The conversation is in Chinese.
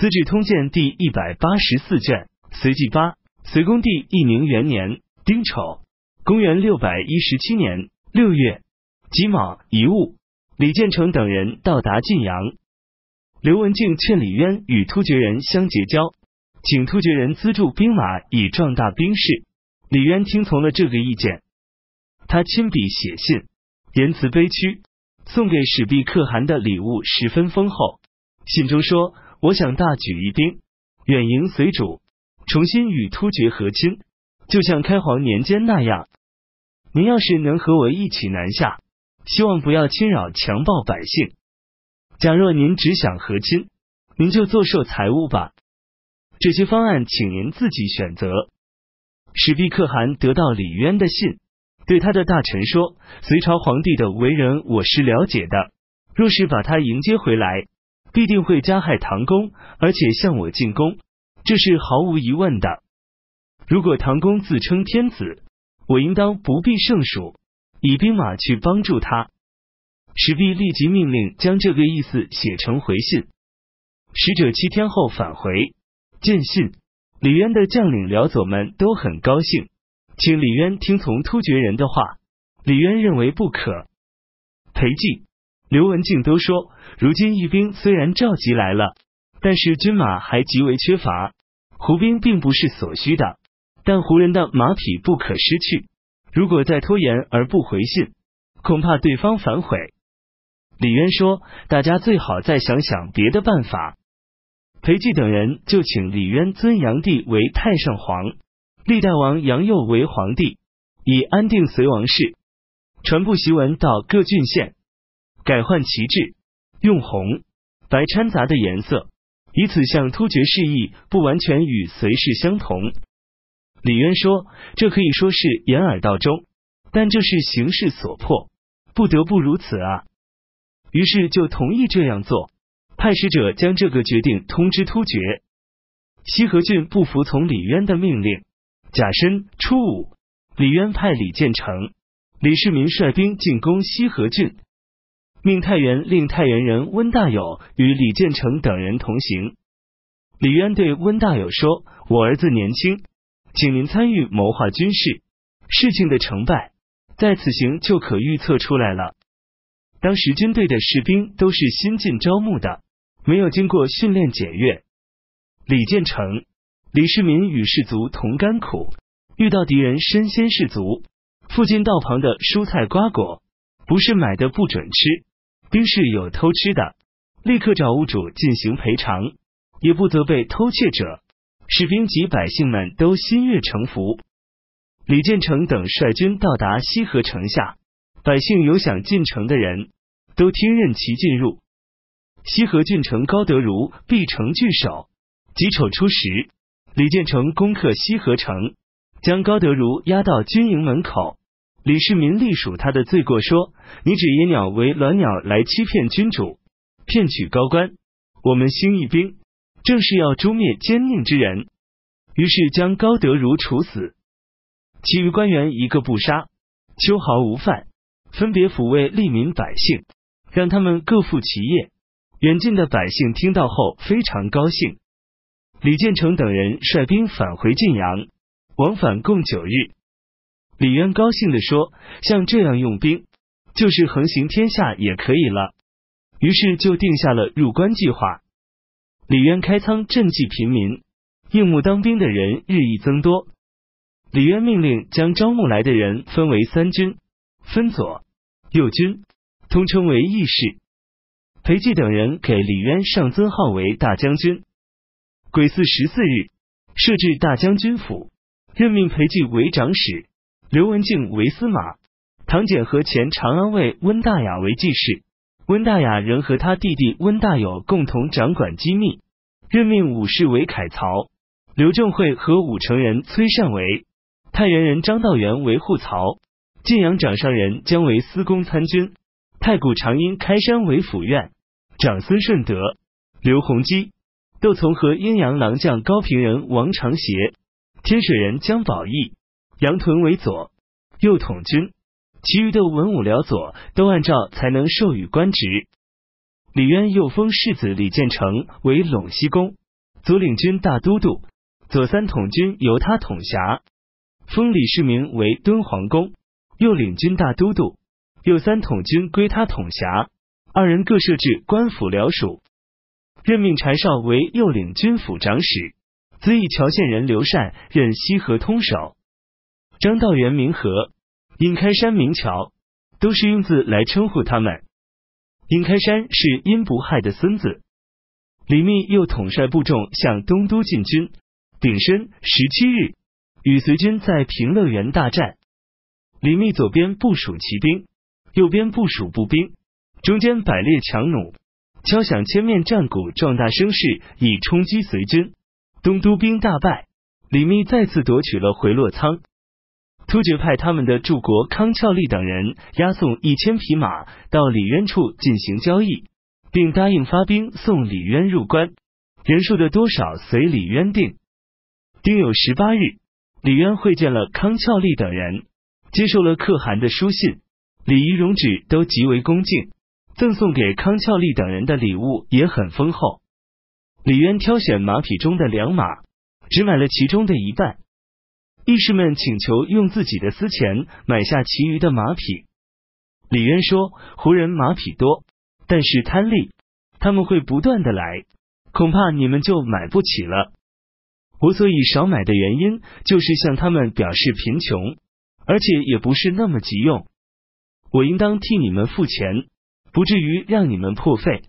资治通鉴》第一百八十四卷，隋纪八，隋恭帝义宁元年丁丑，公元六百一十七年六月己卯遗物，李建成等人到达晋阳。刘文静劝李渊与突厥人相结交，请突厥人资助兵马以壮大兵势。李渊听从了这个意见，他亲笔写信，言辞悲屈，送给史毕可汗的礼物十分丰厚。信中说。我想大举一兵远迎隋主，重新与突厥和亲，就像开皇年间那样。您要是能和我一起南下，希望不要侵扰强暴百姓。假若您只想和亲，您就坐受财物吧。这些方案，请您自己选择。史弼可汗得到李渊的信，对他的大臣说：“隋朝皇帝的为人，我是了解的。若是把他迎接回来。”必定会加害唐公，而且向我进攻，这是毫无疑问的。如果唐公自称天子，我应当不必胜数，以兵马去帮助他。史弼立即命令将这个意思写成回信。使者七天后返回，见信，李渊的将领辽左们都很高兴，请李渊听从突厥人的话。李渊认为不可。裴寂。刘文静都说，如今义兵虽然召集来了，但是军马还极为缺乏。胡兵并不是所需的，但胡人的马匹不可失去。如果再拖延而不回信，恐怕对方反悔。李渊说：“大家最好再想想别的办法。”裴寂等人就请李渊尊杨帝为太上皇，历代王杨佑为皇帝，以安定隋王室。传布檄文到各郡县。改换旗帜，用红、白掺杂的颜色，以此向突厥示意，不完全与隋氏相同。李渊说：“这可以说是掩耳盗钟，但这是形势所迫，不得不如此啊。”于是就同意这样做，派使者将这个决定通知突厥。西河郡不服从李渊的命令。甲申初五，李渊派李建成、李世民率兵进攻西河郡。命太原令太原人温大有与李建成等人同行。李渊对温大有说：“我儿子年轻，请您参与谋划军事。事情的成败，在此行就可预测出来了。当时军队的士兵都是新进招募的，没有经过训练检阅。李建成、李世民与士卒同甘苦，遇到敌人身先士卒，附近道旁的蔬菜瓜果，不是买的不准吃。”兵士有偷吃的，立刻找屋主进行赔偿，也不责备偷窃者。士兵及百姓们都心悦诚服。李建成等率军到达西河城下，百姓有想进城的人都听任其进入。西河郡城高德如必城拒守。己丑初时，李建成攻克西河城，将高德如押到军营门口。李世民隶属他的罪过，说：“你指野鸟为鸾鸟来欺骗君主，骗取高官。我们兴义兵，正是要诛灭奸佞之人。”于是将高德如处死，其余官员一个不杀，秋毫无犯，分别抚慰利民百姓，让他们各负其业。远近的百姓听到后非常高兴。李建成等人率兵返回晋阳，往返共九日。李渊高兴地说：“像这样用兵，就是横行天下也可以了。”于是就定下了入关计划。李渊开仓赈济贫民，应募当兵的人日益增多。李渊命令将招募来的人分为三军，分左、右军，通称为义士。裴寂等人给李渊上尊号为大将军。癸巳十四日，设置大将军府，任命裴寂为长史。刘文静为司马，唐俭和前长安尉温大雅为记事。温大雅仍和他弟弟温大有共同掌管机密，任命武士为凯曹。刘正会和武城人崔善为太原人张道元为护曹，晋阳掌上人将为司功参军。太谷长阴开山为府院长孙顺德、刘弘基，窦从和阴阳郎将高平人王长协，天水人姜宝义。杨屯为左右统军，其余的文武僚佐都按照才能授予官职。李渊又封世子李建成为陇西公。左领军大都督，左三统军由他统辖，封李世民为敦煌公；右领军大都督，右三统军归他统辖。二人各设置官府僚属，任命柴绍为右领军府长史，资义乔县人刘禅任西河通守。张道元名和，尹开山名桥，都是用字来称呼他们。尹开山是殷不害的孙子。李密又统帅部众向东都进军。丙申十七日，与随军在平乐园大战。李密左边部署骑兵，右边部署步兵，中间摆列强弩，敲响千面战鼓，壮大声势，以冲击随军。东都兵大败，李密再次夺取了回洛仓。突厥派他们的柱国康峭力等人押送一千匹马到李渊处进行交易。并答应发兵送李渊入关，人数的多少随李渊定。丁酉十八日，李渊会见了康峭力等人，接受了可汗的书信，礼仪容止都极为恭敬，赠送给康峭力等人的礼物也很丰厚。李渊挑选马匹中的良马，只买了其中的一半。义士们请求用自己的私钱买下其余的马匹。李渊说：“胡人马匹多。”但是贪利，他们会不断的来，恐怕你们就买不起了。我所以少买的原因，就是向他们表示贫穷，而且也不是那么急用。我应当替你们付钱，不至于让你们破费。